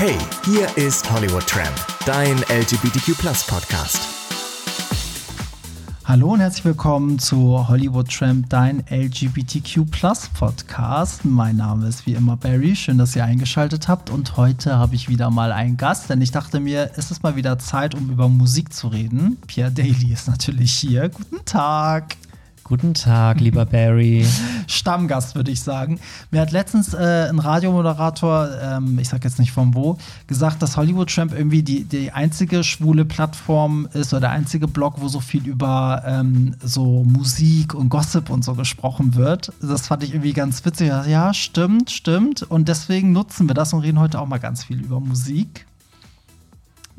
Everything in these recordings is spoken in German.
Hey, hier ist Hollywood Tramp, dein LGBTQ Podcast. Hallo und herzlich willkommen zu Hollywood Tramp, dein LGBTQ Podcast. Mein Name ist wie immer Barry. Schön, dass ihr eingeschaltet habt. Und heute habe ich wieder mal einen Gast, denn ich dachte mir, es ist mal wieder Zeit, um über Musik zu reden. Pierre Daly ist natürlich hier. Guten Tag. Guten Tag, lieber Barry. Stammgast, würde ich sagen. Mir hat letztens äh, ein Radiomoderator, ähm, ich sag jetzt nicht von wo, gesagt, dass Hollywood Tramp irgendwie die, die einzige schwule Plattform ist oder der einzige Blog, wo so viel über ähm, so Musik und Gossip und so gesprochen wird. Das fand ich irgendwie ganz witzig. Ja, stimmt, stimmt. Und deswegen nutzen wir das und reden heute auch mal ganz viel über Musik.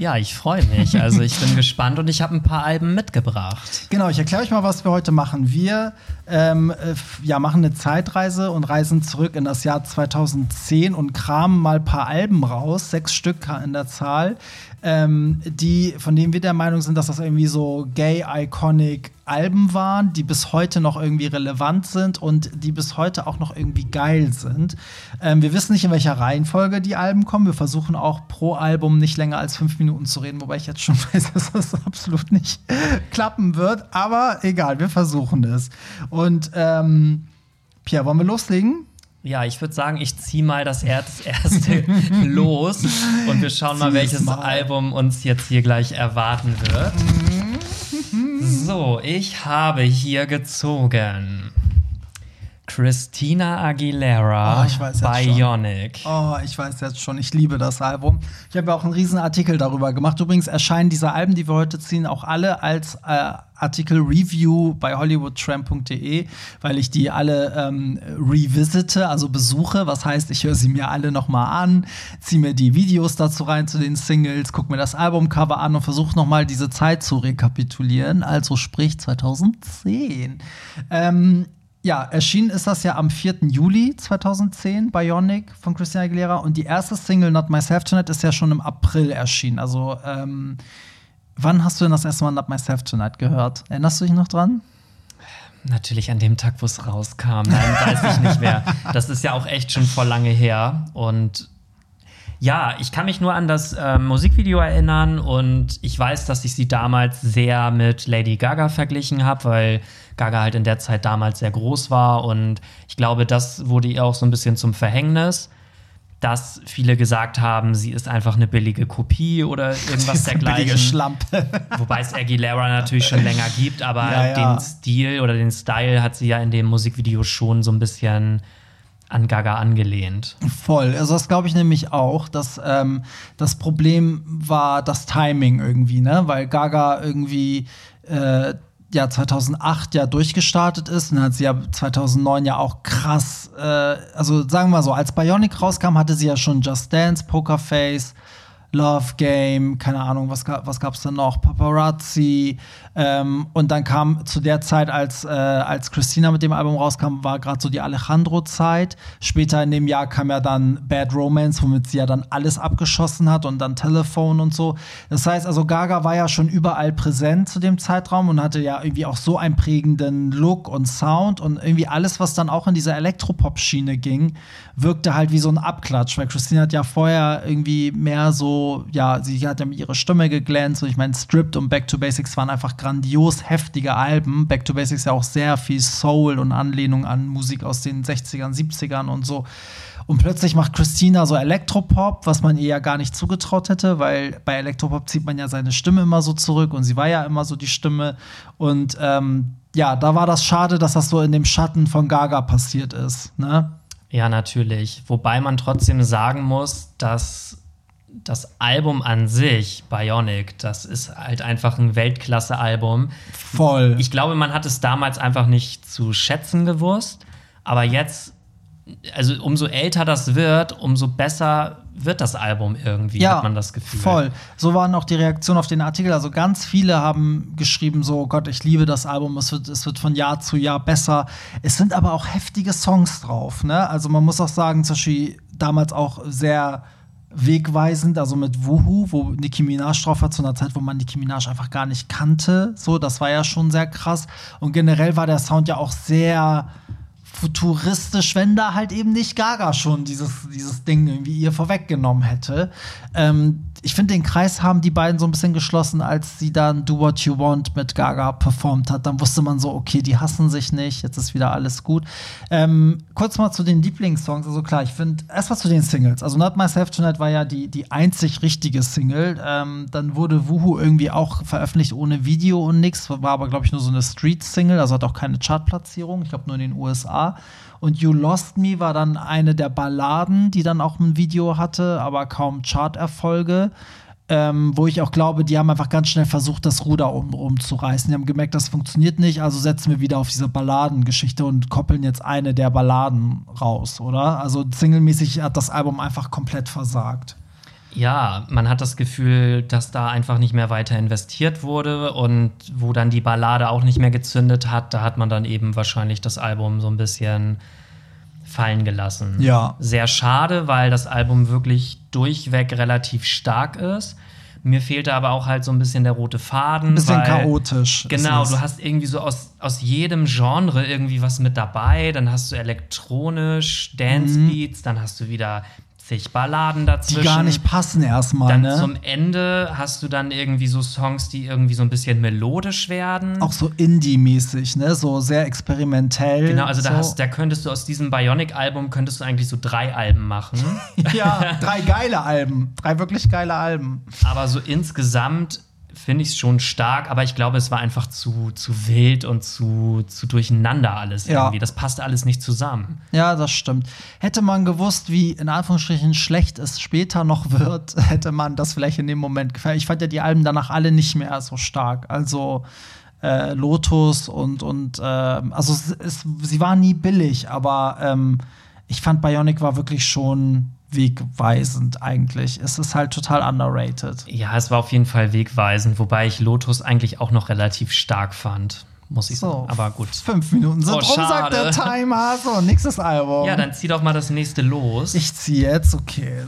Ja, ich freue mich. Also ich bin gespannt und ich habe ein paar Alben mitgebracht. Genau, ich erkläre euch mal, was wir heute machen. Wir ähm, äh, ja, machen eine Zeitreise und reisen zurück in das Jahr 2010 und kramen mal ein paar Alben raus, sechs Stück in der Zahl, ähm, die, von denen wir der Meinung sind, dass das irgendwie so gay-iconic Alben waren, die bis heute noch irgendwie relevant sind und die bis heute auch noch irgendwie geil sind. Ähm, wir wissen nicht, in welcher Reihenfolge die Alben kommen. Wir versuchen auch pro Album nicht länger als fünf Minuten zu reden, wobei ich jetzt schon weiß, dass das absolut nicht klappen wird. Aber egal, wir versuchen es. Und ähm, Pierre, wollen wir loslegen? Ja, ich würde sagen, ich ziehe mal das erste los und wir schauen mal, welches mal. Album uns jetzt hier gleich erwarten wird. So, ich habe hier gezogen. Christina Aguilera, oh, ich weiß Bionic. Schon. Oh, ich weiß jetzt schon, ich liebe das Album. Ich habe ja auch einen riesen Artikel darüber gemacht. Übrigens erscheinen diese Alben, die wir heute ziehen, auch alle als äh, Artikel Review bei hollywoodtramp.de, weil ich die alle ähm, revisite, also besuche. Was heißt, ich höre sie mir alle noch mal an, ziehe mir die Videos dazu rein zu den Singles, gucke mir das Albumcover an und versuche noch mal diese Zeit zu rekapitulieren. Also sprich 2010. Ähm, ja, erschienen ist das ja am 4. Juli 2010, Bionic von Christina Aguilera. Und die erste Single, Not Myself Tonight, ist ja schon im April erschienen. Also, ähm, wann hast du denn das erste Mal Not Myself Tonight gehört? Erinnerst du dich noch dran? Natürlich an dem Tag, wo es rauskam. Nein, weiß ich nicht mehr. Das ist ja auch echt schon vor lange her. Und ja, ich kann mich nur an das äh, Musikvideo erinnern und ich weiß, dass ich sie damals sehr mit Lady Gaga verglichen habe, weil Gaga halt in der Zeit damals sehr groß war und ich glaube, das wurde ihr auch so ein bisschen zum Verhängnis, dass viele gesagt haben, sie ist einfach eine billige Kopie oder irgendwas dergleichen. Billige Schlampe. Wobei es Aguilera natürlich schon länger gibt, aber ja, ja. den Stil oder den Style hat sie ja in dem Musikvideo schon so ein bisschen an Gaga angelehnt. Voll. Also das glaube ich nämlich auch, dass ähm, das Problem war das Timing irgendwie, ne? Weil Gaga irgendwie äh, ja 2008 ja durchgestartet ist und hat sie ja 2009 ja auch krass, äh, also sagen wir mal so, als Bionic rauskam, hatte sie ja schon Just Dance, Pokerface, Love Game, keine Ahnung, was, was gab es dann noch, Paparazzi. Ähm, und dann kam zu der Zeit, als, äh, als Christina mit dem Album rauskam, war gerade so die Alejandro-Zeit. Später in dem Jahr kam ja dann Bad Romance, womit sie ja dann alles abgeschossen hat und dann Telephone und so. Das heißt, also Gaga war ja schon überall präsent zu dem Zeitraum und hatte ja irgendwie auch so einen prägenden Look und Sound und irgendwie alles, was dann auch in dieser Elektropop-Schiene ging, wirkte halt wie so ein Abklatsch, weil Christina hat ja vorher irgendwie mehr so, ja, sie hat ja mit ihrer Stimme geglänzt und ich meine, Stripped und Back to Basics waren einfach grandios heftige Alben. Back to Basics ja auch sehr viel Soul und Anlehnung an Musik aus den 60ern, 70ern und so. Und plötzlich macht Christina so Elektropop, was man ihr ja gar nicht zugetraut hätte, weil bei Elektropop zieht man ja seine Stimme immer so zurück und sie war ja immer so die Stimme. Und ähm, ja, da war das schade, dass das so in dem Schatten von Gaga passiert ist. Ne? Ja, natürlich. Wobei man trotzdem sagen muss, dass das Album an sich, Bionic, das ist halt einfach ein Weltklasse-Album. Voll. Ich glaube, man hat es damals einfach nicht zu schätzen gewusst. Aber jetzt, also umso älter das wird, umso besser wird das Album irgendwie, ja, hat man das Gefühl. Voll. So waren auch die Reaktionen auf den Artikel. Also ganz viele haben geschrieben: so, oh Gott, ich liebe das Album, es wird, es wird von Jahr zu Jahr besser. Es sind aber auch heftige Songs drauf. Ne? Also man muss auch sagen, zum Beispiel damals auch sehr wegweisend, also mit Wuhu, wo Nicki Minaj drauf war, zu einer Zeit, wo man Nicki Minaj einfach gar nicht kannte. So, das war ja schon sehr krass. Und generell war der Sound ja auch sehr futuristisch, wenn da halt eben nicht Gaga schon dieses, dieses Ding irgendwie ihr vorweggenommen hätte. Ähm, ich finde, den Kreis haben die beiden so ein bisschen geschlossen, als sie dann Do What You Want mit Gaga performt hat. Dann wusste man so, okay, die hassen sich nicht, jetzt ist wieder alles gut. Ähm, kurz mal zu den Lieblingssongs. Also klar, ich finde, erstmal zu den Singles. Also Not Myself Tonight war ja die, die einzig richtige Single. Ähm, dann wurde Wuhu irgendwie auch veröffentlicht ohne Video und nix. War aber, glaube ich, nur so eine Street-Single, also hat auch keine Chartplatzierung. Ich glaube, nur in den USA. Und You Lost Me war dann eine der Balladen, die dann auch ein Video hatte, aber kaum Charterfolge. Ähm, wo ich auch glaube, die haben einfach ganz schnell versucht, das Ruder um, umzureißen. Die haben gemerkt, das funktioniert nicht, also setzen wir wieder auf diese Balladengeschichte und koppeln jetzt eine der Balladen raus, oder? Also singlemäßig hat das Album einfach komplett versagt. Ja, man hat das Gefühl, dass da einfach nicht mehr weiter investiert wurde und wo dann die Ballade auch nicht mehr gezündet hat, da hat man dann eben wahrscheinlich das Album so ein bisschen fallen gelassen. Ja. Sehr schade, weil das Album wirklich durchweg relativ stark ist. Mir fehlte aber auch halt so ein bisschen der rote Faden. Ein bisschen weil, chaotisch. Genau, du hast irgendwie so aus, aus jedem Genre irgendwie was mit dabei. Dann hast du elektronisch, Dance Beats, mhm. dann hast du wieder zig Balladen dazwischen. Die gar nicht passen erstmal. Dann ne? zum Ende hast du dann irgendwie so Songs, die irgendwie so ein bisschen melodisch werden. Auch so Indie-mäßig, ne? So sehr experimentell. Genau, also so. da, hast, da könntest du aus diesem Bionic-Album könntest du eigentlich so drei Alben machen. ja, drei geile Alben. Drei wirklich geile Alben. Aber so insgesamt finde ich es schon stark, aber ich glaube, es war einfach zu, zu wild und zu, zu durcheinander alles Ja. irgendwie. Das passt alles nicht zusammen. Ja, das stimmt. Hätte man gewusst, wie in Anführungsstrichen schlecht es später noch wird, hätte man das vielleicht in dem Moment gefällt. Ich fand ja die Alben danach alle nicht mehr so stark. Also äh, Lotus und, und äh, also es, es, sie waren nie billig, aber ähm, ich fand Bionic war wirklich schon wegweisend eigentlich. Es ist halt total underrated. Ja, es war auf jeden Fall wegweisend, wobei ich Lotus eigentlich auch noch relativ stark fand. Muss ich So, sagen. Aber gut. Fünf Minuten sind Oh, rum, sagt der. Timer. So, nächstes Album. Ja, dann zieh doch mal das nächste los. Ich ziehe jetzt, okay.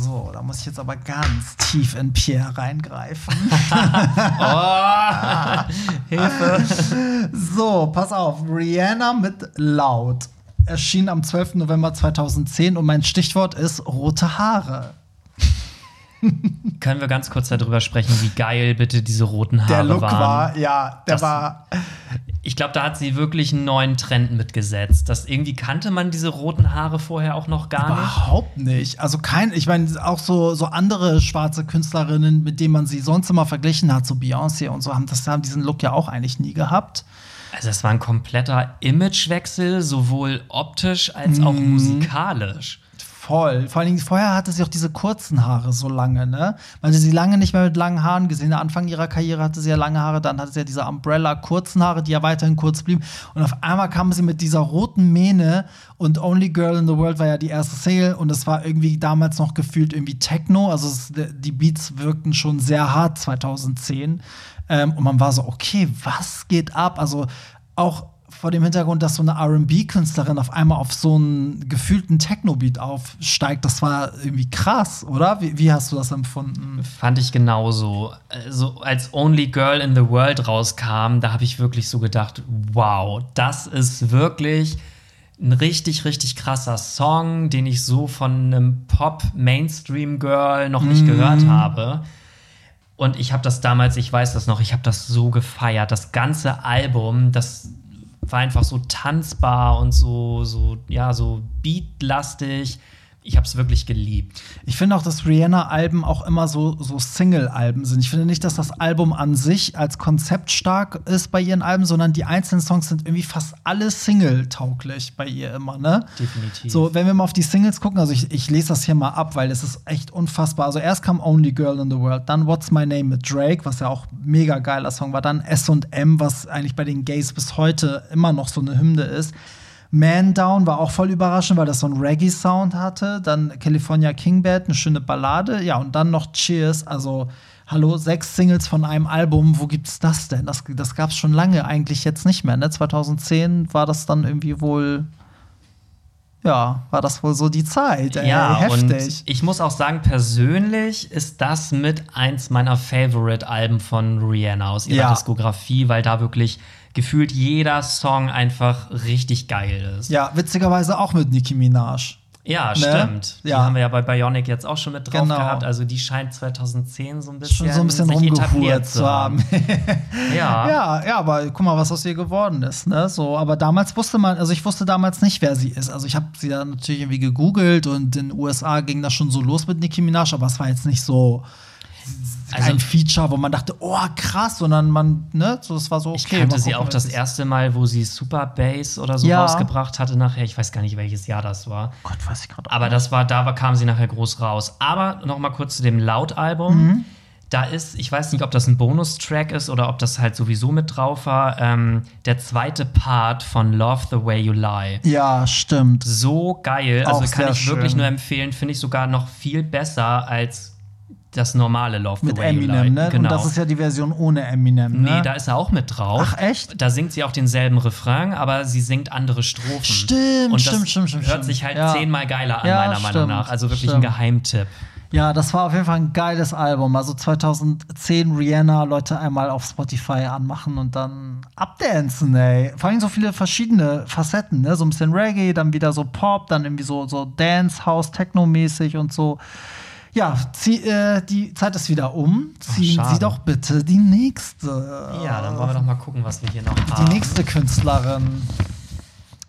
So, da muss ich jetzt aber ganz tief in Pierre reingreifen. Hilfe. so, pass auf. Rihanna mit Laut erschien am 12. November 2010 und mein Stichwort ist rote Haare. Können wir ganz kurz darüber sprechen, wie geil bitte diese roten Haare Der Look waren? war, ja, der Das- war. Ich glaube, da hat sie wirklich einen neuen Trend mitgesetzt. Das irgendwie kannte man diese roten Haare vorher auch noch gar nicht. Überhaupt nicht. Also kein, ich meine, auch so, so andere schwarze Künstlerinnen, mit denen man sie sonst immer verglichen hat, so Beyoncé und so, haben das haben diesen Look ja auch eigentlich nie gehabt. Also es war ein kompletter Imagewechsel, sowohl optisch als auch Mhm. musikalisch. Voll. Vor allen Dingen, vorher hatte sie auch diese kurzen Haare so lange, ne? Man hatte sie lange nicht mehr mit langen Haaren gesehen. Am Anfang ihrer Karriere hatte sie ja lange Haare, dann hatte sie ja diese Umbrella-kurzen Haare, die ja weiterhin kurz blieben. Und auf einmal kam sie mit dieser roten Mähne und Only Girl in the World war ja die erste Single und es war irgendwie damals noch gefühlt irgendwie Techno. Also es, die Beats wirkten schon sehr hart 2010. Ähm, und man war so, okay, was geht ab? Also auch vor dem Hintergrund, dass so eine RB-Künstlerin auf einmal auf so einen gefühlten Techno-Beat aufsteigt, das war irgendwie krass, oder? Wie, wie hast du das empfunden? Fand ich genauso. Also als Only Girl in the World rauskam, da habe ich wirklich so gedacht, wow, das ist wirklich ein richtig, richtig krasser Song, den ich so von einem Pop-Mainstream-Girl noch nicht gehört habe. Und ich habe das damals, ich weiß das noch, ich habe das so gefeiert. Das ganze Album, das war einfach so tanzbar und so, so, ja, so beatlastig. Ich habe es wirklich geliebt. Ich finde auch, dass Rihanna-Alben auch immer so, so Single-Alben sind. Ich finde nicht, dass das Album an sich als Konzept stark ist bei ihren Alben, sondern die einzelnen Songs sind irgendwie fast alle Single-tauglich bei ihr immer, ne? Definitiv. So, wenn wir mal auf die Singles gucken, also ich, ich lese das hier mal ab, weil es ist echt unfassbar. Also erst kam Only Girl in the World, dann What's My Name mit Drake, was ja auch ein mega geiler Song war, dann S&M, was eigentlich bei den Gays bis heute immer noch so eine Hymne ist. Man Down war auch voll überraschend, weil das so einen Reggae-Sound hatte. Dann California King Bad, eine schöne Ballade. Ja, und dann noch Cheers. Also, hallo, sechs Singles von einem Album. Wo gibt's das denn? Das, das gab's schon lange eigentlich jetzt nicht mehr. Ne? 2010 war das dann irgendwie wohl. Ja, war das wohl so die Zeit. Ey. Ja, heftig. und ich muss auch sagen, persönlich ist das mit eins meiner Favorite-Alben von Rihanna aus ihrer Ja. Diskografie, weil da wirklich gefühlt jeder Song einfach richtig geil ist. Ja, witzigerweise auch mit Nicki Minaj. Ja, Ne? stimmt. Die Ja. haben wir ja bei Bionic jetzt auch schon mit drauf Genau. gehabt. Also die scheint 2010 so ein bisschen, Schon so ein bisschen sich etabliert zu haben. Ja. Ja, ja, aber guck mal, was aus ihr geworden ist, ne? So, aber damals wusste man, also ich wusste damals nicht, wer sie ist. Also ich habe sie dann natürlich irgendwie gegoogelt und in den USA ging das schon so los mit Nicki Minaj, aber es war jetzt nicht so Also- ein Feature, wo man dachte, oh krass, sondern man, ne, so es war so okay. Ich kannte mal sie gucken, auch das erste Mal, wo sie Super Bass oder so Ja. rausgebracht hatte nachher. Ich weiß gar nicht, welches Jahr das war. Gott, weiß ich gerade. Aber das war, da kam sie nachher groß raus. Aber noch mal kurz zu dem Laut-Album. Mhm. Da ist, ich weiß nicht, ob das ein Bonustrack ist oder ob das halt sowieso mit drauf war, ähm, der zweite Part von Love the Way You Lie. Ja, stimmt. So geil. Auch Also kann ich wirklich schön. nur empfehlen. Finde ich sogar noch viel besser als das normale Love Mit the Way You Lie. Eminem, ne? Genau. Und das ist ja die Version ohne Eminem, ne? Nee, da ist er auch mit drauf. Ach, echt? Da singt sie auch denselben Refrain, aber sie singt andere Strophen. Stimmt, Und das stimmt, stimmt, stimmt, Hört sich halt Ja. zehnmal geiler an, Ja, meiner Meinung stimmt, nach. Also wirklich stimmt. ein Geheimtipp. Ja, das war auf jeden Fall ein geiles Album. Also 2010 Rihanna, Leute einmal auf Spotify anmachen und dann abdancen, ey. Vor allem so viele verschiedene Facetten, ne? So ein bisschen Reggae, dann wieder so Pop, dann irgendwie so, so Dance, House, Techno-mäßig und so. Ja, zieh, äh, die Zeit ist wieder um. Ziehen schade. Sie doch bitte die nächste. Ja, dann wollen wir doch mal gucken, was wir hier noch Die haben. nächste Künstlerin.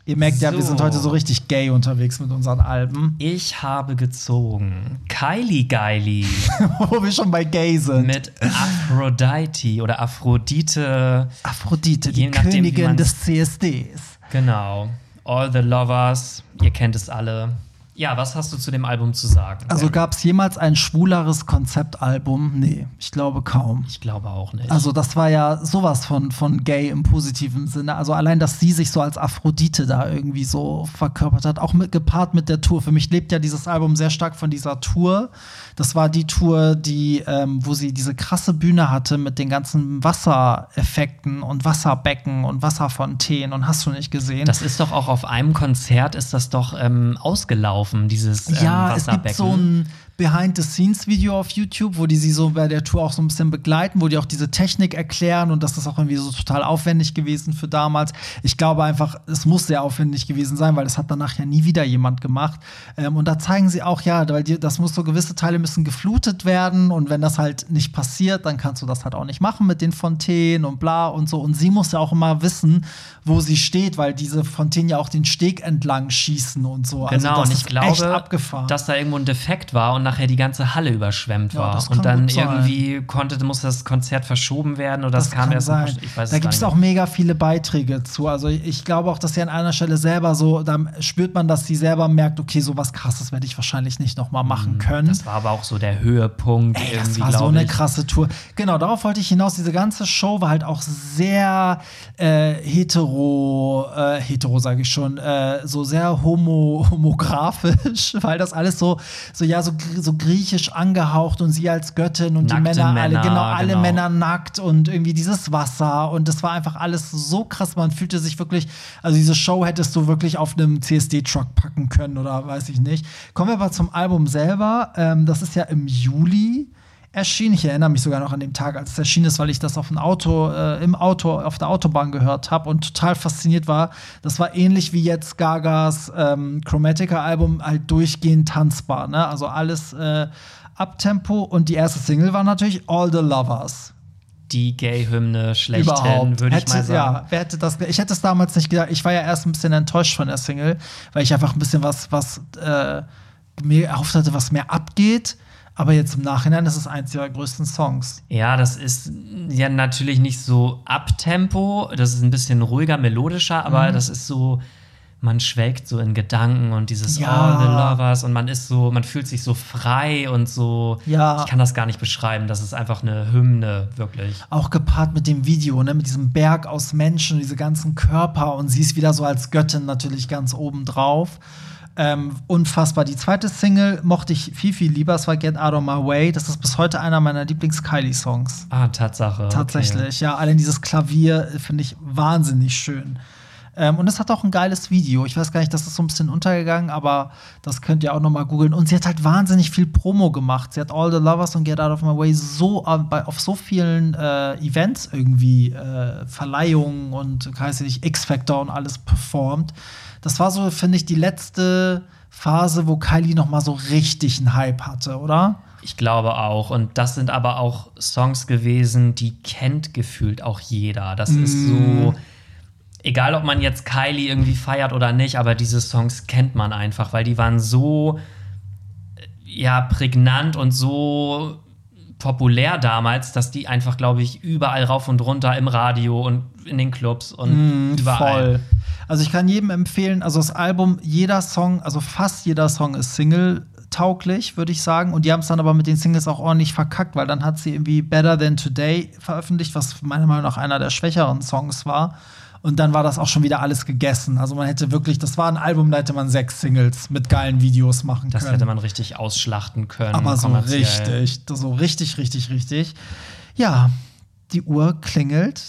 Ihr merkt ja, wir So. sind heute so richtig gay unterwegs mit unseren Alben. Ich habe gezogen Kylie Geily Wo wir schon bei gay sind. mit Aphrodite oder Aphrodite. Aphrodite, die nachdem, Königin des CSDs. Genau. All the Lovers. Ihr kennt es alle. Ja, was hast du zu dem Album zu sagen? Also gab es jemals ein schwuleres Konzeptalbum? Nee, ich glaube kaum. ich glaube auch nicht. Also das war ja sowas von, von gay im positiven Sinne. Also allein, dass sie sich so als Aphrodite da irgendwie so verkörpert hat, auch mit, gepaart mit der Tour. Für mich lebt ja dieses Album sehr stark von dieser Tour. Das war die Tour, die, ähm, wo sie diese krasse Bühne hatte mit den ganzen Wassereffekten und Wasserbecken und Wasserfontänen und hast du nicht gesehen? Das ist doch auch auf einem Konzert ist das doch ähm, ausgelaufen, dieses ähm, Ja, es Wasserbecken. gibt so ein Behind-the-Scenes-Video auf YouTube, wo die sie so bei der Tour auch so ein bisschen begleiten, wo die auch diese Technik erklären und das ist auch irgendwie so total aufwendig gewesen für damals. Ich glaube einfach, es muss sehr aufwendig gewesen sein, weil das hat danach ja nie wieder jemand gemacht. Ähm, und da zeigen sie auch, ja, weil die, das muss so gewisse Teile müssen geflutet werden und wenn das halt nicht passiert, dann kannst du das halt auch nicht machen mit den Fontänen und bla und so. Und sie muss ja auch immer wissen, wo sie steht, weil diese Fontänen ja auch den Steg entlang schießen und so. Also Genau, das und ich glaube, dass da irgendwo ein Defekt war und nachher die ganze Halle überschwemmt war. das und dann irgendwie konnte, musste das Konzert verschoben werden oder das, kam kann erst sein. noch- Ich weiß da gibt es auch mega viele Beiträge zu. Also ich glaube auch, dass sie an einer Stelle selber so, da spürt man, dass sie selber merkt, okay, sowas krasses werde ich wahrscheinlich nicht noch mal machen können. Mhm. Das war aber auch so der Höhepunkt Ey, das war so eine ich. krasse Tour. Genau, darauf wollte ich hinaus. Diese ganze Show war halt auch sehr äh, hetero, äh, hetero sage ich schon, äh, so sehr homo, homografisch, weil das alles so, so ja, so, so griechisch angehaucht und sie als Göttin und Nackte die Männer, alle, Männer, genau, alle genau. Männer nackt und irgendwie dieses Wasser und das war einfach alles so krass. Man fühlte sich wirklich, also diese Show hättest du wirklich auf einem CSD-Truck packen können oder weiß ich nicht. Kommen wir aber zum Album selber. Ähm, das ist ja im Juli erschienen. Ich erinnere mich sogar noch an den Tag, als es erschienen ist, weil ich das auf dem Auto, äh, im Auto auf der Autobahn gehört habe und total fasziniert war. Das war ähnlich wie jetzt Gagas ähm, Chromatica-Album, halt durchgehend tanzbar. Ne? Also alles äh, Abtempo und die erste Single war natürlich All the Lovers. Die Gay-Hymne schlechthin, würde ich Hätte- mal sagen. Ja, wer hätte das, ich hätte es damals nicht gedacht. Ich war ja erst ein bisschen enttäuscht von der Single, weil ich einfach ein bisschen was, was äh, mir erhofft hatte, was mehr abgeht. Aber jetzt im Nachhinein ist es eins ihrer größten Songs. Ja, das ist ja natürlich nicht so Abtempo, das ist ein bisschen ruhiger, melodischer, aber Mhm. das ist so, man schwelgt so in Gedanken und dieses Ja. All the Lovers und man ist so, man fühlt sich so frei und so. Ja. Ich kann das gar nicht beschreiben, das ist einfach eine Hymne, wirklich. Auch gepaart mit dem Video, ne, mit diesem Berg aus Menschen, diese ganzen Körper und sie ist wieder so als Göttin natürlich ganz oben drauf. Ähm, unfassbar. Die zweite Single mochte ich viel, viel lieber. Es war Get Out of My Way. Das ist bis heute einer meiner Lieblings-Kylie-Songs. Ah, Tatsache. okay. Tatsächlich, ja. Allein dieses Klavier äh, finde ich wahnsinnig schön. Ähm, und es hat auch ein geiles Video. Ich weiß gar nicht, das ist so ein bisschen untergegangen, aber das könnt ihr auch noch mal googeln. Und sie hat halt wahnsinnig viel Promo gemacht. Sie hat All the Lovers und Get Out of My Way so äh, bei, auf so vielen äh, Events irgendwie, äh, Verleihungen und, weiß ich nicht, X-Factor und alles performt. Das war so, finde ich, die letzte Phase, wo Kylie noch mal so richtig einen Hype hatte, oder? Ich glaube auch. Und das sind aber auch Songs gewesen, die kennt gefühlt auch jeder. Das mm. ist so. Egal, ob man jetzt Kylie irgendwie feiert oder nicht, aber diese Songs kennt man einfach, weil die waren so ja prägnant und so populär damals, dass die einfach, glaube ich, überall rauf und runter im Radio und in den Clubs und mm, überall. Voll. Also ich kann jedem empfehlen, also das Album, jeder Song, also fast jeder Song ist Single tauglich, würde ich sagen. Und die haben es dann aber mit den Singles auch ordentlich verkackt, weil dann hat sie irgendwie Better Than Today veröffentlicht, was meiner Meinung nach einer der schwächeren Songs war. Und dann war das auch schon wieder alles gegessen. Also man hätte wirklich, das war ein Album, da hätte man sechs Singles mit geilen Videos machen das können. Das hätte man richtig ausschlachten können. Aber so richtig, so richtig, richtig, richtig. Ja, die Uhr klingelt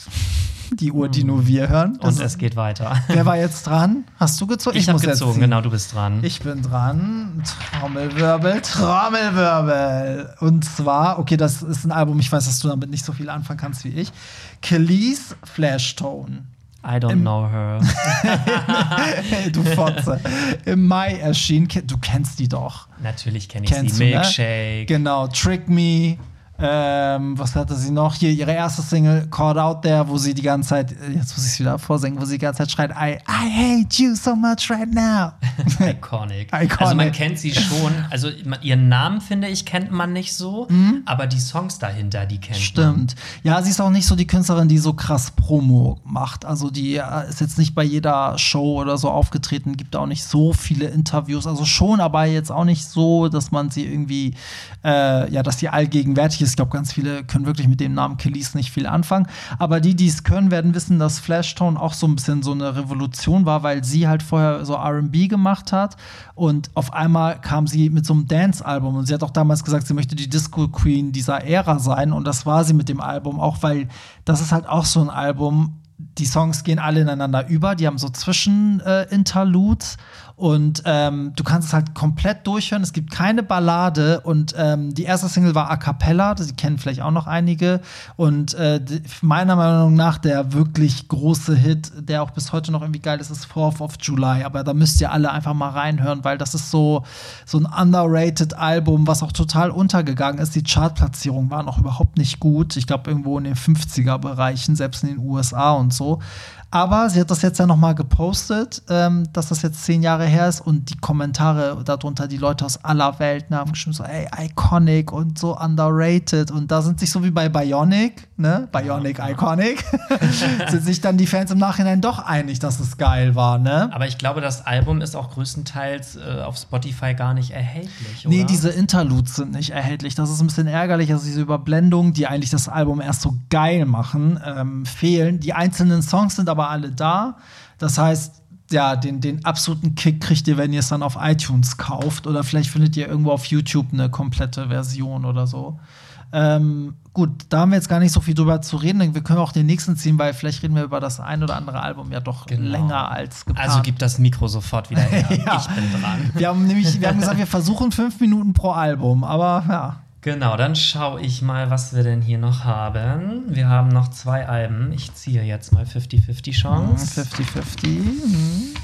die Uhr, die nur wir hören. Das Und es geht weiter. Wer war jetzt dran? Hast du gezogen? Ich, ich habe gezogen, genau, du bist dran. Ich bin dran. Trommelwirbel, Trommelwirbel. Und zwar, okay, das ist ein Album, ich weiß, dass du damit nicht so viel anfangen kannst wie ich. Kelly's Tone. I don't Im know her. du Fotze. Im Mai erschien, du kennst die doch. Natürlich kenne ich Kennst sie. Ne? Milkshake. Ne? Genau, Trick Me. Ähm, was hatte sie noch? Hier ihre erste Single, Caught Out There, wo sie die ganze Zeit, jetzt muss ich es wieder vorsingen, wo sie die ganze Zeit schreit, I, I hate you so much right now. Iconic. Iconic. Also man kennt sie schon, also ihren Namen, finde ich, kennt man nicht so, mhm. aber die Songs dahinter, die kennt Stimmt. man. Stimmt. Ja, sie ist auch nicht so die Künstlerin, die so krass Promo macht. Also die äh, ist jetzt nicht bei jeder Show oder so aufgetreten, gibt auch nicht so viele Interviews. Also schon, aber jetzt auch nicht so, dass man sie irgendwie, äh, ja, dass sie allgegenwärtig ist. Ich glaube, ganz viele können wirklich mit dem Namen Kelis nicht viel anfangen. Aber die, die es können, werden wissen, dass Flashtone auch so ein bisschen so eine Revolution war, weil sie halt vorher so RB gemacht hat. Und auf einmal kam sie mit so einem Dance-Album. Und sie hat auch damals gesagt, sie möchte die Disco Queen dieser Ära sein. Und das war sie mit dem Album auch, weil das ist halt auch so ein Album, die Songs gehen alle ineinander über, die haben so Zwischen-Interludes äh, und ähm, du kannst es halt komplett durchhören. Es gibt keine Ballade und ähm, die erste Single war A Cappella, die kennen vielleicht auch noch einige. Und äh, meiner Meinung nach der wirklich große Hit, der auch bis heute noch irgendwie geil ist, ist 4th of July. Aber da müsst ihr alle einfach mal reinhören, weil das ist so, so ein underrated Album, was auch total untergegangen ist. Die Chartplatzierungen waren auch überhaupt nicht gut. Ich glaube, irgendwo in den 50er-Bereichen, selbst in den USA und so. Aber sie hat das jetzt ja noch mal gepostet, ähm, dass das jetzt zehn Jahre her ist und die Kommentare darunter, die Leute aus aller Welt ne, haben geschrieben so, ey, iconic und so underrated und da sind sich so wie bei Bionic, ne, Bionic ja, Iconic, sind sich dann die Fans im Nachhinein doch einig, dass es geil war, ne? Aber ich glaube, das Album ist auch größtenteils äh, auf Spotify gar nicht erhältlich, oder? Nee, diese Interludes sind nicht erhältlich. Das ist ein bisschen ärgerlich, also diese Überblendungen, die eigentlich das Album erst so geil machen, ähm, fehlen. Die einzelnen Songs sind aber aber alle da. Das heißt, ja, den, den absoluten Kick kriegt ihr, wenn ihr es dann auf iTunes kauft. Oder vielleicht findet ihr irgendwo auf YouTube eine komplette Version oder so. Ähm, gut, da haben wir jetzt gar nicht so viel drüber zu reden. Wir können auch den nächsten ziehen, weil vielleicht reden wir über das ein oder andere Album ja doch genau. länger als geplant. Also gib das Mikro sofort wieder her. ja. Ich bin dran. Wir haben nämlich, wir haben gesagt, wir versuchen fünf Minuten pro Album, aber ja. Genau, dann schaue ich mal, was wir denn hier noch haben. Wir haben noch zwei Alben. Ich ziehe jetzt mal 50-50 Chance. 50-50. Mhm.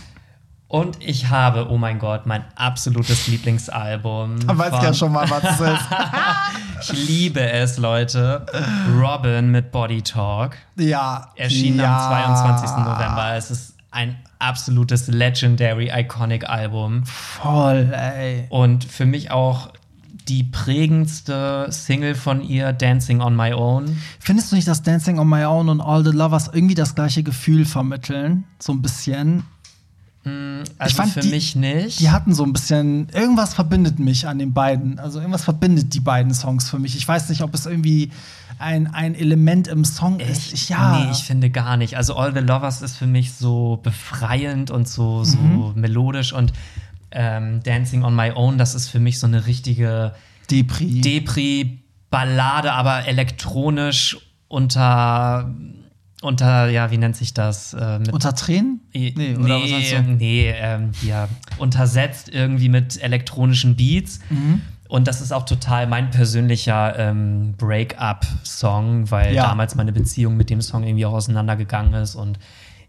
Und ich habe, oh mein Gott, mein absolutes Lieblingsalbum. Da weiß ich ja schon mal, was es ist. ich liebe es, Leute. Robin mit Body Talk. Ja. Erschien ja. am 22. November. Es ist ein absolutes Legendary Iconic Album. Voll, ey. Und für mich auch die prägendste Single von ihr, Dancing on My Own. Findest du nicht, dass Dancing on My Own und All the Lovers irgendwie das gleiche Gefühl vermitteln? So ein bisschen? Mm, also ich fand, für die, mich nicht. Die hatten so ein bisschen, irgendwas verbindet mich an den beiden. Also irgendwas verbindet die beiden Songs für mich. Ich weiß nicht, ob es irgendwie ein, ein Element im Song Echt? ist. Ich, ja. Nee, ich finde gar nicht. Also All the Lovers ist für mich so befreiend und so, so mhm. melodisch und ähm, Dancing on My Own, das ist für mich so eine richtige Depri. Depri Ballade, aber elektronisch unter unter, ja, wie nennt sich das? Äh, Unter Tränen? Nee, Nee, oder was du? nee ähm, ja, untersetzt irgendwie mit elektronischen Beats. Mhm. Und das ist auch total mein persönlicher ähm, Break-up-Song, weil Ja. damals meine Beziehung mit dem Song irgendwie auch auseinandergegangen ist. Und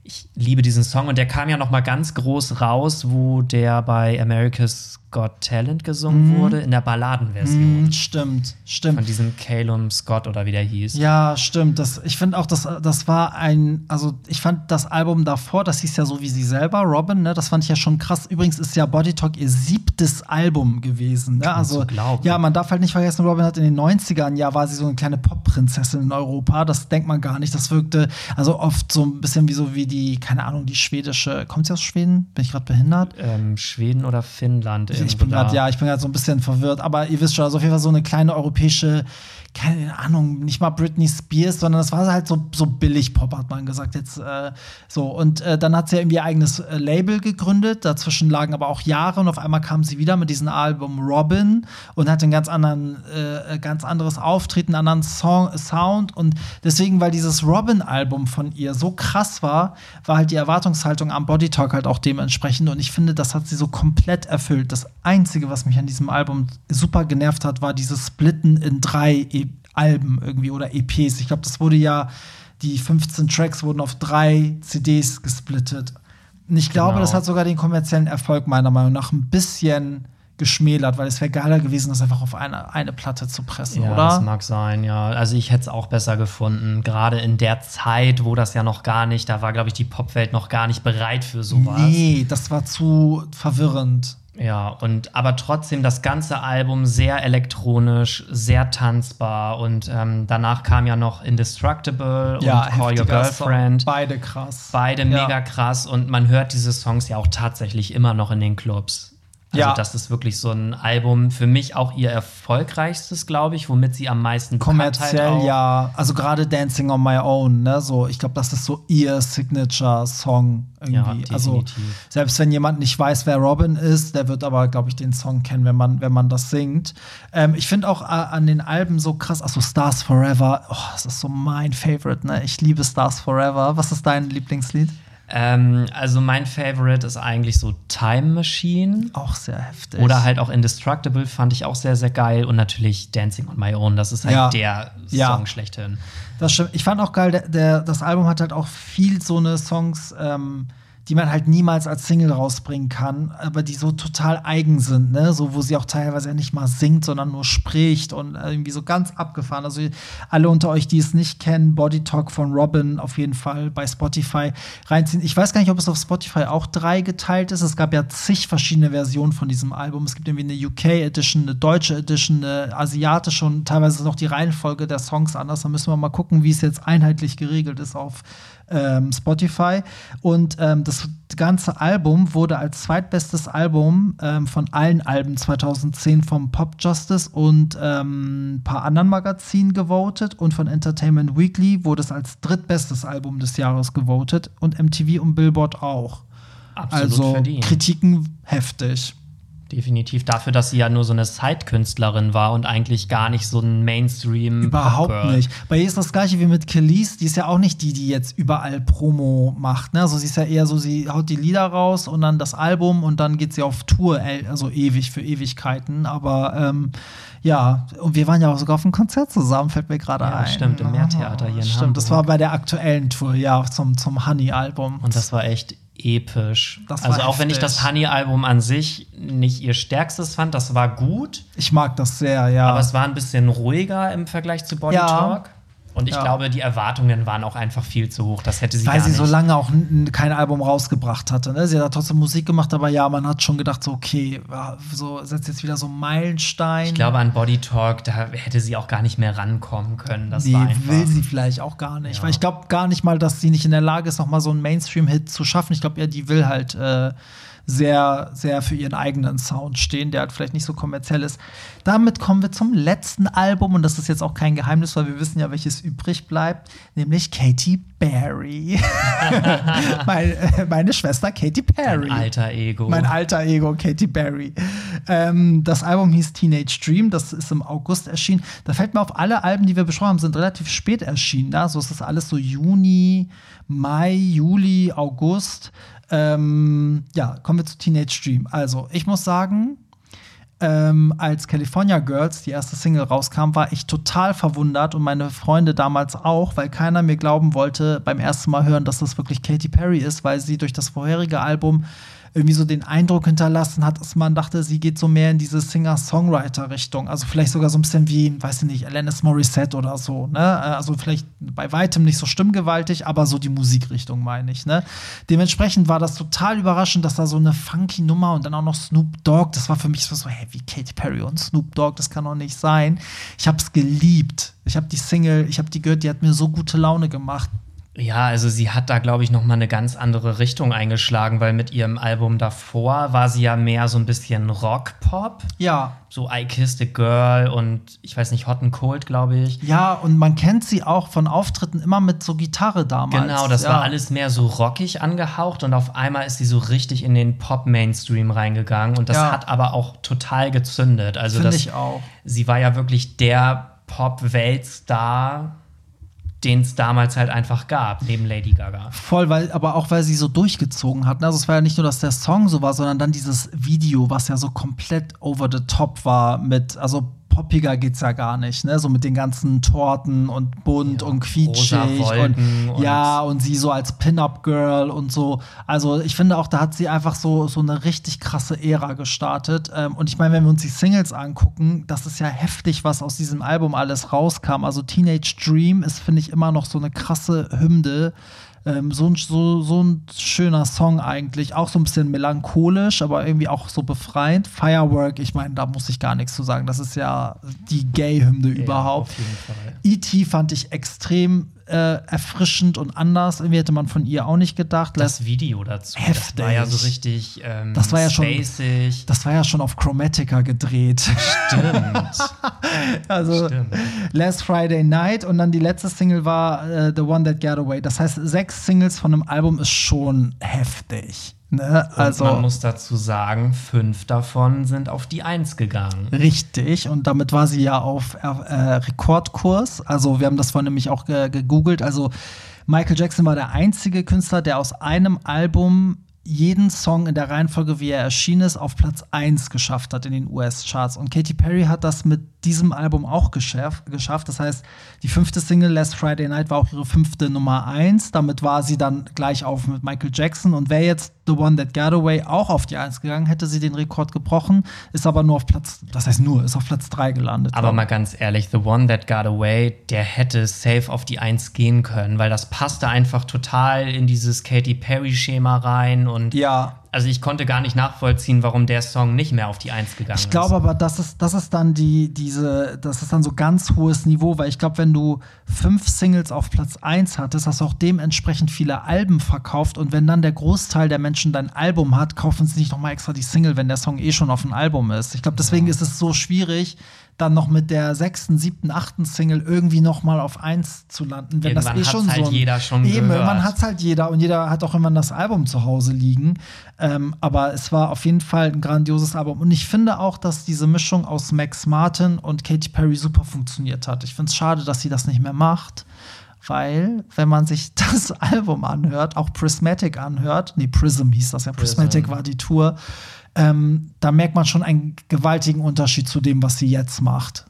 ich liebe diesen Song. Und der kam ja noch mal ganz groß raus, wo der bei America's Got Talent gesungen wurde, in der Balladenversion. Hm, stimmt, stimmt. Von diesem Calum Scott oder wie der hieß. Ja, stimmt. Das, ich finde auch, das, das war ein, also ich fand das Album davor, das hieß ja so wie sie selber, Robin, ne? Das fand ich ja schon krass. Übrigens ist ja Body Talk ihr siebtes Album gewesen. Ne? Also, ja, man darf halt nicht vergessen, Robin hat in den 90ern, ja, war sie so eine kleine Pop-Prinzessin in Europa. Das denkt man gar nicht. Das wirkte also oft so ein bisschen wie so wie die, keine Ahnung, die schwedische, kommt sie aus Schweden? Bin ich gerade behindert? Ähm, Schweden oder Finnland. Ich bin da. gerade, ja, ich bin gerade so ein bisschen verwirrt, aber ihr wisst schon, also auf jeden Fall so eine kleine europäische, keine Ahnung, nicht mal Britney Spears, sondern das war halt so, so billig Pop, hat man gesagt. Jetzt äh, so. Und äh, dann hat sie ja irgendwie ihr eigenes äh, Label gegründet. Dazwischen lagen aber auch Jahre und auf einmal kam sie wieder mit diesem Album Robin und hat ein ganz anderen, äh, ganz anderes Auftreten, einen anderen Song, Sound. Und deswegen, weil dieses Robin-Album von ihr so krass war, war halt die Erwartungshaltung am Body Talk halt auch dementsprechend. Und ich finde, das hat sie so komplett erfüllt. Das Einzige, was mich an diesem Album super genervt hat, war dieses Splitten in drei e Alben irgendwie oder EPs. Ich glaube, das wurde ja, die 15 Tracks wurden auf drei CDs gesplittet. Und ich glaube, Genau. das hat sogar den kommerziellen Erfolg meiner Meinung nach ein bisschen geschmälert, weil es wäre geiler gewesen, das einfach auf eine, eine Platte zu pressen, Ja, oder? das mag sein, ja. Also ich hätte es auch besser gefunden. Gerade in der Zeit, wo das ja noch gar nicht, da war, glaube ich, die Popwelt noch gar nicht bereit für sowas. Nee, das war zu verwirrend. Ja, und aber trotzdem das ganze Album sehr elektronisch, sehr tanzbar. Und ähm, danach kam ja noch Indestructible und Call Your Girlfriend. Beide krass. Beide Ja. mega krass und man hört diese Songs ja auch tatsächlich immer noch in den Clubs. Also Ja. das ist wirklich so ein Album, für mich auch ihr erfolgreichstes, glaube ich, womit sie am meisten Kommerziell auch- ja, also gerade Dancing on My Own, ne, so, ich glaube, das ist so ihr Signature-Song irgendwie. Ja, also, definitiv. selbst wenn jemand nicht weiß, wer Robin ist, der wird aber, glaube ich, den Song kennen, wenn man, wenn man das singt. Ähm, ich finde auch äh, an den Alben so krass, also Stars Forever, oh, das ist so mein Favorite, ne, ich liebe Stars Forever. Was ist dein Lieblingslied? Ähm, also mein Favorite ist eigentlich so Time Machine. Auch sehr heftig. Oder halt auch Indestructible fand ich auch sehr, sehr geil. Und natürlich Dancing on My Own. Das ist halt Ja. der Ja. Song schlechthin. Das stimmt. Ich fand auch geil, der, der, das Album hat halt auch viel so eine Songs, ähm, die man halt niemals als Single rausbringen kann, aber die so total eigen sind, ne? So, wo sie auch teilweise ja nicht mal singt, sondern nur spricht und irgendwie so ganz abgefahren. Also alle unter euch, die es nicht kennen, Body Talk von Robin auf jeden Fall bei Spotify reinziehen. Ich weiß gar nicht, ob es auf Spotify auch drei geteilt ist. Es gab ja zig verschiedene Versionen von diesem Album. Es gibt irgendwie eine UK Edition, eine deutsche Edition, eine asiatische und teilweise ist auch die Reihenfolge der Songs anders. Da müssen wir mal gucken, wie es jetzt einheitlich geregelt ist auf ähm, Spotify. Und ähm, das ganze Album wurde als zweitbestes Album ähm, von allen Alben 2010 vom Pop Justice und ähm, ein paar anderen Magazinen gewotet. Und von Entertainment Weekly wurde es als drittbestes Album des Jahres gewotet. Und MTV und Billboard auch. Absolut also verdient. Kritiken heftig. Definitiv dafür, dass sie ja nur so eine Side-Künstlerin war und eigentlich gar nicht so ein Mainstream. Überhaupt nicht. Bei ihr ist das gleiche wie mit Kelis. Die ist ja auch nicht die, die jetzt überall Promo macht. Ne? Also sie ist ja eher so, sie haut die Lieder raus und dann das Album und dann geht sie auf Tour, also ewig für Ewigkeiten. Aber ähm, ja, und wir waren ja auch sogar auf einem Konzert zusammen, fällt mir gerade Ja, ein. stimmt, im Meertheater hier in Stimmt, das Hamburg. war bei der aktuellen Tour, ja, zum, zum Honey-Album. Und das war echt episch. Das also auch wenn ich das Honey-Album an sich nicht ihr stärkstes fand, das war gut, ich mag das sehr, ja. aber es war ein bisschen ruhiger im Vergleich zu Body Ja. Talk. Und ich Ja. glaube, die Erwartungen waren auch einfach viel zu hoch. Das hätte sie weil sie so lange auch kein Album rausgebracht hatte. Ne? Sie hat trotzdem Musik gemacht, aber ja, man hat schon gedacht, so, okay, so setzt jetzt wieder so einen Meilenstein. ich glaube, an Body Talk, da hätte sie auch gar nicht mehr rankommen können. Das nee, will sie vielleicht auch gar nicht. Ja. Weil ich glaube gar nicht mal, dass sie nicht in der Lage ist, noch mal so einen Mainstream-Hit zu schaffen. Ich glaube, ja, die will halt äh, sehr, sehr für ihren eigenen Sound stehen, der halt vielleicht nicht so kommerziell ist. Damit kommen wir zum letzten Album und das ist jetzt auch kein Geheimnis, weil wir wissen ja, welches übrig bleibt, nämlich Katy Barry. meine, äh, meine, Schwester Katy Perry. Mein alter Ego. Mein alter Ego, Katy Perry. Ähm, das Album hieß Teenage Dream, das ist im August erschienen. Da fällt mir auf, alle Alben, die wir besprochen haben, sind relativ spät erschienen. Ne? So ist das alles so Juni, Mai, Juli, August. Ähm, ja, kommen wir zu Teenage Dream. Also, ich muss sagen, ähm, als California Girls, die erste Single rauskam, war ich total verwundert und meine Freunde damals auch, weil keiner mir glauben wollte beim ersten Mal hören, dass das wirklich Katy Perry ist, weil sie durch das vorherige Album irgendwie so den Eindruck hinterlassen hat, dass man dachte, sie geht so mehr in diese Singer-Songwriter-Richtung. Also vielleicht sogar so ein bisschen wie, weiß ich nicht, Alanis Morissette oder so. Ne? Also vielleicht bei weitem nicht so stimmgewaltig, aber so die Musikrichtung meine ich. Ne? Dementsprechend war das total überraschend, dass da so eine funky Nummer und dann auch noch Snoop Dogg. Das war für mich so, hä, wie Katy Perry und Snoop Dogg, das kann doch nicht sein. Ich habe es geliebt. Ich habe die Single, ich habe die gehört, die hat mir so gute Laune gemacht. Ja, also sie hat da, glaube ich, noch mal eine ganz andere Richtung eingeschlagen, weil mit ihrem Album davor war sie ja mehr so ein bisschen Rock-Pop. Ja. So I Kissed a Girl und ich weiß nicht, Hot and Cold, glaube ich. Ja, und man kennt sie auch von Auftritten immer mit so Gitarre damals. Genau, das ja. war alles mehr so rockig angehaucht und auf einmal ist sie so richtig in den Pop-Mainstream reingegangen und das ja. hat aber auch total gezündet. Also Finde ich auch. Sie war ja wirklich der Pop-Weltstar den es damals halt einfach gab, neben Lady Gaga. Voll, weil, aber auch weil sie so durchgezogen hat. Ne? Also es war ja nicht nur, dass der Song so war, sondern dann dieses Video, was ja so komplett over the top war mit, also poppiger geht's ja gar nicht, ne? So mit den ganzen Torten und bunt ja, und quietschig und, und, ja und sie so als Pin-up Girl und so. Also ich finde auch, da hat sie einfach so so eine richtig krasse Ära gestartet. Ähm, und ich meine, wenn wir uns die Singles angucken, das ist ja heftig, was aus diesem Album alles rauskam. Also Teenage Dream ist finde ich immer noch so eine krasse Hymne ähm, so, ein, so, so ein schöner Song eigentlich, auch so ein bisschen melancholisch, aber irgendwie auch so befreiend. Firework, ich meine, da muss ich gar nichts zu sagen. Das ist ja die Gay-Hymne ja, überhaupt. E.T. fand ich extrem äh, erfrischend und anders. Irgendwie hätte man von ihr auch nicht gedacht. Das Video dazu. Heftig. Das war ja so richtig ähm, das war ja spacig. Schon, das war ja schon auf Chromatica gedreht. Stimmt. also Stimmt. Last Friday Night und dann die letzte Single war uh, The One That Got Away. Das heißt, sechs Singles von einem Album ist schon heftig. Ne? Also, man muss dazu sagen, fünf davon sind auf die Eins gegangen. Richtig, und damit war sie ja auf äh, Rekordkurs. Also, wir haben das vorhin nämlich auch ge gegoogelt. Also, Michael Jackson war der einzige Künstler, der aus einem Album jeden Song in der Reihenfolge, wie er erschienen ist, auf Platz 1 geschafft hat in den US-Charts. Und Katy Perry hat das mit diesem Album auch geschafft. Das heißt, die fünfte Single Last Friday Night war auch ihre fünfte Nummer 1. Damit war sie dann gleich auf mit Michael Jackson. Und wäre jetzt The One That Got Away auch auf die 1 gegangen, hätte sie den Rekord gebrochen, ist aber nur auf Platz, das heißt nur, ist auf Platz 3 gelandet. Aber mal ganz ehrlich, The One That Got Away, der hätte safe auf die 1 gehen können, weil das passte einfach total in dieses Katy Perry-Schema rein und ja also ich konnte gar nicht nachvollziehen, warum der Song nicht mehr auf die Eins gegangen ist. Ich glaube aber, das ist, das ist dann die, diese, das ist dann so ganz hohes Niveau, weil ich glaube, wenn du fünf Singles auf Platz eins hattest, hast du auch dementsprechend viele Alben verkauft und wenn dann der Großteil der Menschen dein Album hat, kaufen sie nicht nochmal extra die Single, wenn der Song eh schon auf dem Album ist. Ich glaube, deswegen ja. ist es so schwierig, dann noch mit der sechsten, siebten, achten Single irgendwie noch mal auf eins zu landen, wenn irgendwann das eh schon halt so jeder schon eben gehört. man hat halt jeder und jeder hat auch irgendwann das Album zu Hause liegen. Ähm, aber es war auf jeden Fall ein grandioses Album und ich finde auch, dass diese Mischung aus Max Martin und Katy Perry super funktioniert hat. Ich finde es schade, dass sie das nicht mehr macht weil wenn man sich das Album anhört, auch Prismatic anhört, nee, Prism hieß das ja, Prism. Prismatic war die Tour, ähm, da merkt man schon einen gewaltigen Unterschied zu dem, was sie jetzt macht.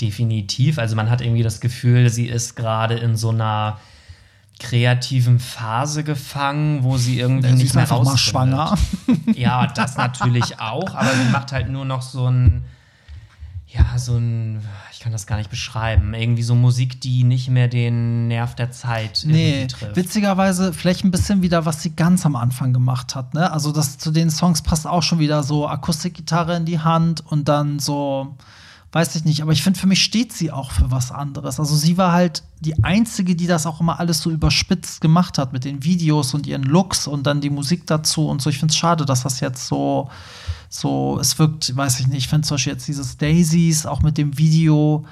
Definitiv. Also man hat irgendwie das Gefühl, sie ist gerade in so einer kreativen Phase gefangen, wo sie irgendwie sie nicht ist mehr mal schwanger. Ja, das natürlich auch, aber sie macht halt nur noch so ein ja, so ein, ich kann das gar nicht beschreiben, irgendwie so Musik, die nicht mehr den Nerv der Zeit nee, trifft. Witzigerweise vielleicht ein bisschen wieder, was sie ganz am Anfang gemacht hat, ne? Also das zu den Songs passt auch schon wieder so Akustikgitarre in die Hand und dann so weiß ich nicht, aber ich finde, für mich steht sie auch für was anderes. Also sie war halt die Einzige, die das auch immer alles so überspitzt gemacht hat mit den Videos und ihren Looks und dann die Musik dazu und so. Ich finde es schade, dass das jetzt so, so, es wirkt, weiß ich nicht, ich finde zum Beispiel jetzt dieses Daisies auch mit dem Video,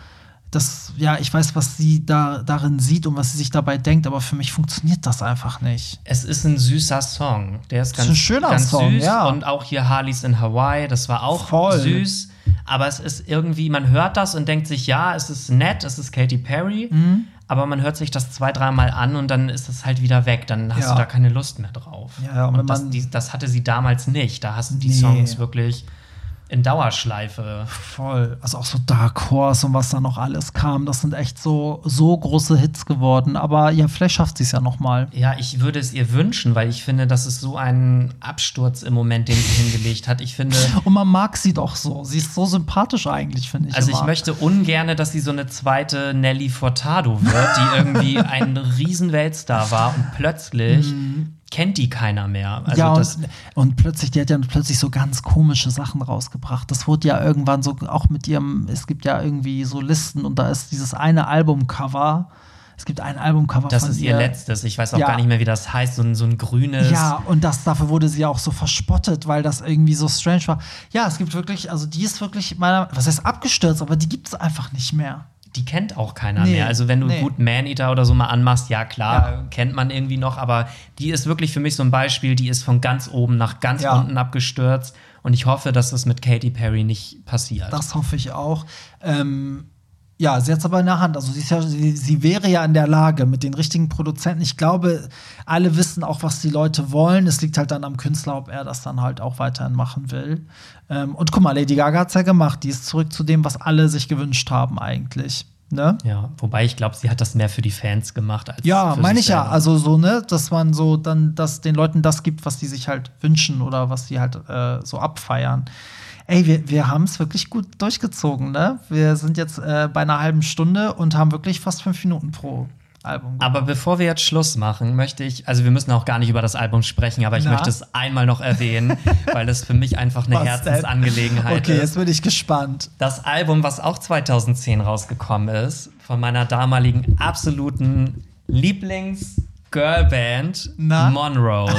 das, ja, ich weiß, was sie da darin sieht und was sie sich dabei denkt, aber für mich funktioniert das einfach nicht. Es ist ein süßer Song. Der ist ist ganz, ein schöner ganz Song, süß. ja. Und auch hier Harleys in Hawaii, das war auch Voll. süß. Aber es ist irgendwie, man hört das und denkt sich, ja, es ist nett, es ist Katy Perry. Mhm. Aber man hört sich das zwei, dreimal an und dann ist es halt wieder weg. Dann hast Ja. du da keine Lust mehr drauf. Ja, und das, die, das hatte sie damals nicht. Da hast du die Nee. Songs wirklich in Dauerschleife. Voll. Also auch so Dark Horse und was da noch alles kam, das sind echt so, so große Hits geworden. Aber ja, vielleicht schafft sie es ja noch mal. Ja, ich würde es ihr wünschen, weil ich finde, das ist so ein Absturz im Moment, den sie hingelegt hat. Ich finde, Und man mag sie doch so. Sie ist so sympathisch eigentlich, finde ich. also ich immer. möchte ungerne, dass sie so eine zweite Nelly Furtado wird, die irgendwie ein riesen Weltstar war und plötzlich kennt die keiner mehr. Also ja, das, und, und plötzlich, die hat ja plötzlich so ganz komische Sachen rausgebracht. Das wurde ja irgendwann so, auch mit ihrem, es gibt ja irgendwie so Listen und da ist dieses eine Albumcover. Es gibt ein Albumcover das von ist ihr letztes. Ich weiß auch Ja. gar nicht mehr, wie das heißt. So ein, so ein grünes. Ja, und das, dafür wurde sie auch so verspottet, weil das irgendwie so strange war. Ja, es gibt wirklich, also die ist wirklich meiner, was heißt abgestürzt, aber die gibt es einfach nicht mehr. Die kennt auch keiner Nee, mehr. Also wenn du nee. gut Man-Eater oder so mal anmachst, ja klar, Ja. kennt man irgendwie noch, aber die ist wirklich für mich so ein Beispiel, die ist von ganz oben nach ganz Ja. unten abgestürzt und ich hoffe, dass das mit Katy Perry nicht passiert. Das hoffe ich auch. Ähm, ja, sie hat es aber in der Hand. Also sie, ja, sie, sie wäre ja in der Lage mit den richtigen Produzenten. Ich glaube, alle wissen auch, was die Leute wollen. Es liegt halt dann am Künstler, ob er das dann halt auch weiterhin machen will. Ähm, und guck mal, Lady Gaga hat es ja gemacht. Die ist zurück zu dem, was alle sich gewünscht haben eigentlich. Ne? ja, wobei ich glaube, sie hat das mehr für die Fans gemacht als Ja, meine ich ja. selber. Also so, ne, dass man so dann dass den Leuten das gibt, was die sich halt wünschen oder was sie halt äh, so abfeiern. Ey, wir, wir haben es wirklich gut durchgezogen, ne? Wir sind jetzt äh, bei einer halben Stunde und haben wirklich fast fünf Minuten pro Album. Aber bevor wir jetzt Schluss machen, möchte ich, also wir müssen auch gar nicht über das Album sprechen, aber ich Na? möchte es einmal noch erwähnen, weil das für mich einfach eine Was? Herzensangelegenheit Okay, ist. jetzt bin ich gespannt. Das Album, was auch 2010 rausgekommen ist, von meiner damaligen absoluten Lieblings-Girlband Na? Monrose.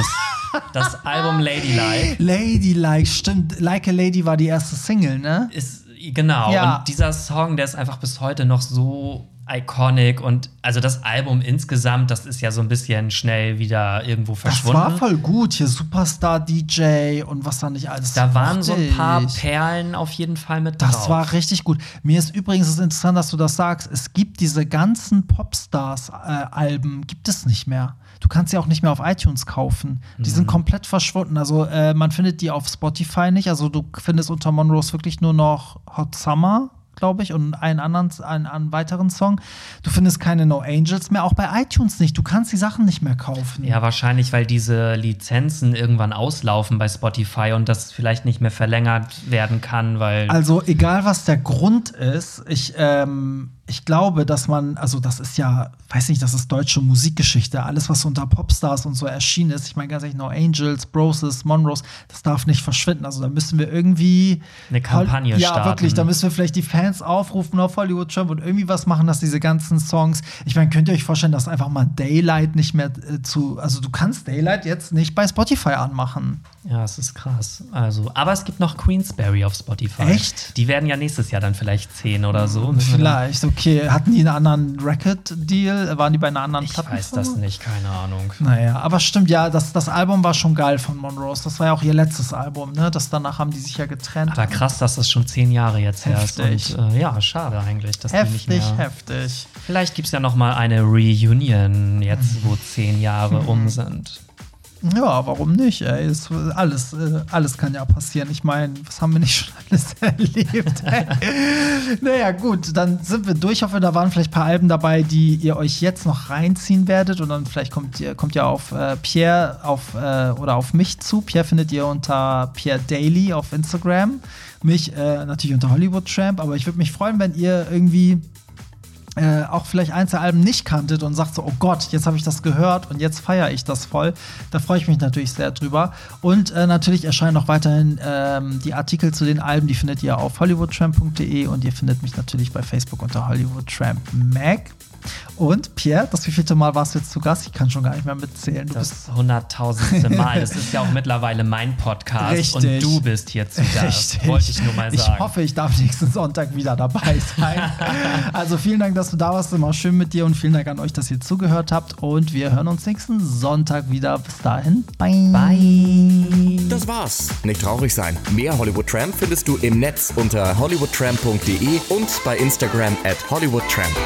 Das Album Ladylike Ladylike, stimmt. Like a Lady war die erste Single, ne? ist genau Ja. und dieser Song, der ist einfach bis heute noch so iconic und also das Album insgesamt, das ist ja so ein bisschen schnell wieder irgendwo Das verschwunden. war voll gut. Hier Superstar DJ und was da nicht alles. da waren so ein paar. Perlen auf jeden Fall mit drauf. Das war richtig gut. Mir ist übrigens ist interessant, dass du das sagst. Es gibt diese ganzen Popstars-Alben, gibt es nicht mehr. Du kannst sie auch nicht mehr auf iTunes kaufen. Die Mhm. sind komplett verschwunden. Also äh, man findet die auf Spotify nicht. Also du findest unter Monrose wirklich nur noch Hot Summer, glaube ich, und einen anderen, einen, einen weiteren Song. Du findest keine No Angels mehr, auch bei iTunes nicht. Du kannst die Sachen nicht mehr kaufen. Ja, wahrscheinlich, weil diese Lizenzen irgendwann auslaufen bei Spotify und das vielleicht nicht mehr verlängert werden kann, weil. Also egal was der Grund ist, ich, ähm, ich glaube, dass man, also das ist ja, weiß nicht, das ist deutsche Musikgeschichte. Alles, was unter Popstars und so erschienen ist, ich meine ganz ehrlich, No Angels, Broses, Monrose, das darf nicht verschwinden. Also da müssen wir irgendwie Eine Kampagne Ja, starten. wirklich, da müssen wir vielleicht die Fans aufrufen auf Hollywood Trump und irgendwie was machen, dass diese ganzen Songs. Ich meine, könnt ihr euch vorstellen, dass einfach mal Daylight nicht mehr äh, zu, also du kannst Daylight jetzt nicht bei Spotify anmachen. ja, es ist krass. Also, aber es gibt noch Queensberry auf Spotify. Echt? Die werden ja nächstes Jahr dann vielleicht zehn oder so. Vielleicht, okay. Hatten die einen anderen Record-Deal? Waren die bei einer anderen dann- Ich Plattform? weiß das nicht, keine Ahnung. Naja, aber stimmt, ja, das, das Album war schon geil von Monrose. Das war ja auch ihr letztes Album, ne? Das danach haben die sich ja getrennt. Aber krass, dass das schon zehn Jahre jetzt her ist. Heftig. Und, äh, ja, schade eigentlich, dass die nicht heftig, mehr. heftig. Vielleicht gibt es ja noch mal eine Reunion, jetzt wo zehn Jahre um sind. Ja, warum nicht? Ey? Es, alles, äh, alles kann ja passieren. Ich meine, was haben wir nicht schon alles erlebt? naja, gut, dann sind wir durch. Ich hoffe, da waren vielleicht ein paar Alben dabei, die ihr euch jetzt noch reinziehen werdet. Und dann vielleicht kommt ihr, kommt ihr auf äh, Pierre auf, äh, oder auf mich zu. Pierre findet ihr unter Pierre Daily auf Instagram. Mich äh, natürlich unter Hollywood Tramp. Aber ich würde mich freuen, wenn ihr irgendwie äh, auch vielleicht Einzelalben nicht kanntet und sagt so, oh Gott, jetzt habe ich das gehört und jetzt feiere ich das voll. Da freue ich mich natürlich sehr drüber. Und äh, natürlich erscheinen auch weiterhin ähm, die Artikel zu den Alben, die findet ihr auf hollywoodtramp.de und ihr findet mich natürlich bei Facebook unter Hollywoodtramp Mag. Und Pierre, das wievielte Mal warst du jetzt zu Gast? Ich kann schon gar nicht mehr mitzählen. Du das hunderttausendste Mal. Das ist ja auch mittlerweile mein Podcast Richtig. und du bist hier zu Gast. Richtig. Wollte ich nur mal sagen. Ich hoffe, ich darf nächsten Sonntag wieder dabei sein. also vielen Dank, dass du da warst. Immer schön mit dir und vielen Dank an euch, dass ihr zugehört habt. Und wir hören uns nächsten Sonntag wieder. Bis dahin. Bye. Bye. Das war's. Nicht traurig sein. Mehr Hollywood Tramp findest du im Netz unter hollywoodtramp.de und bei Instagram at hollywoodtramp.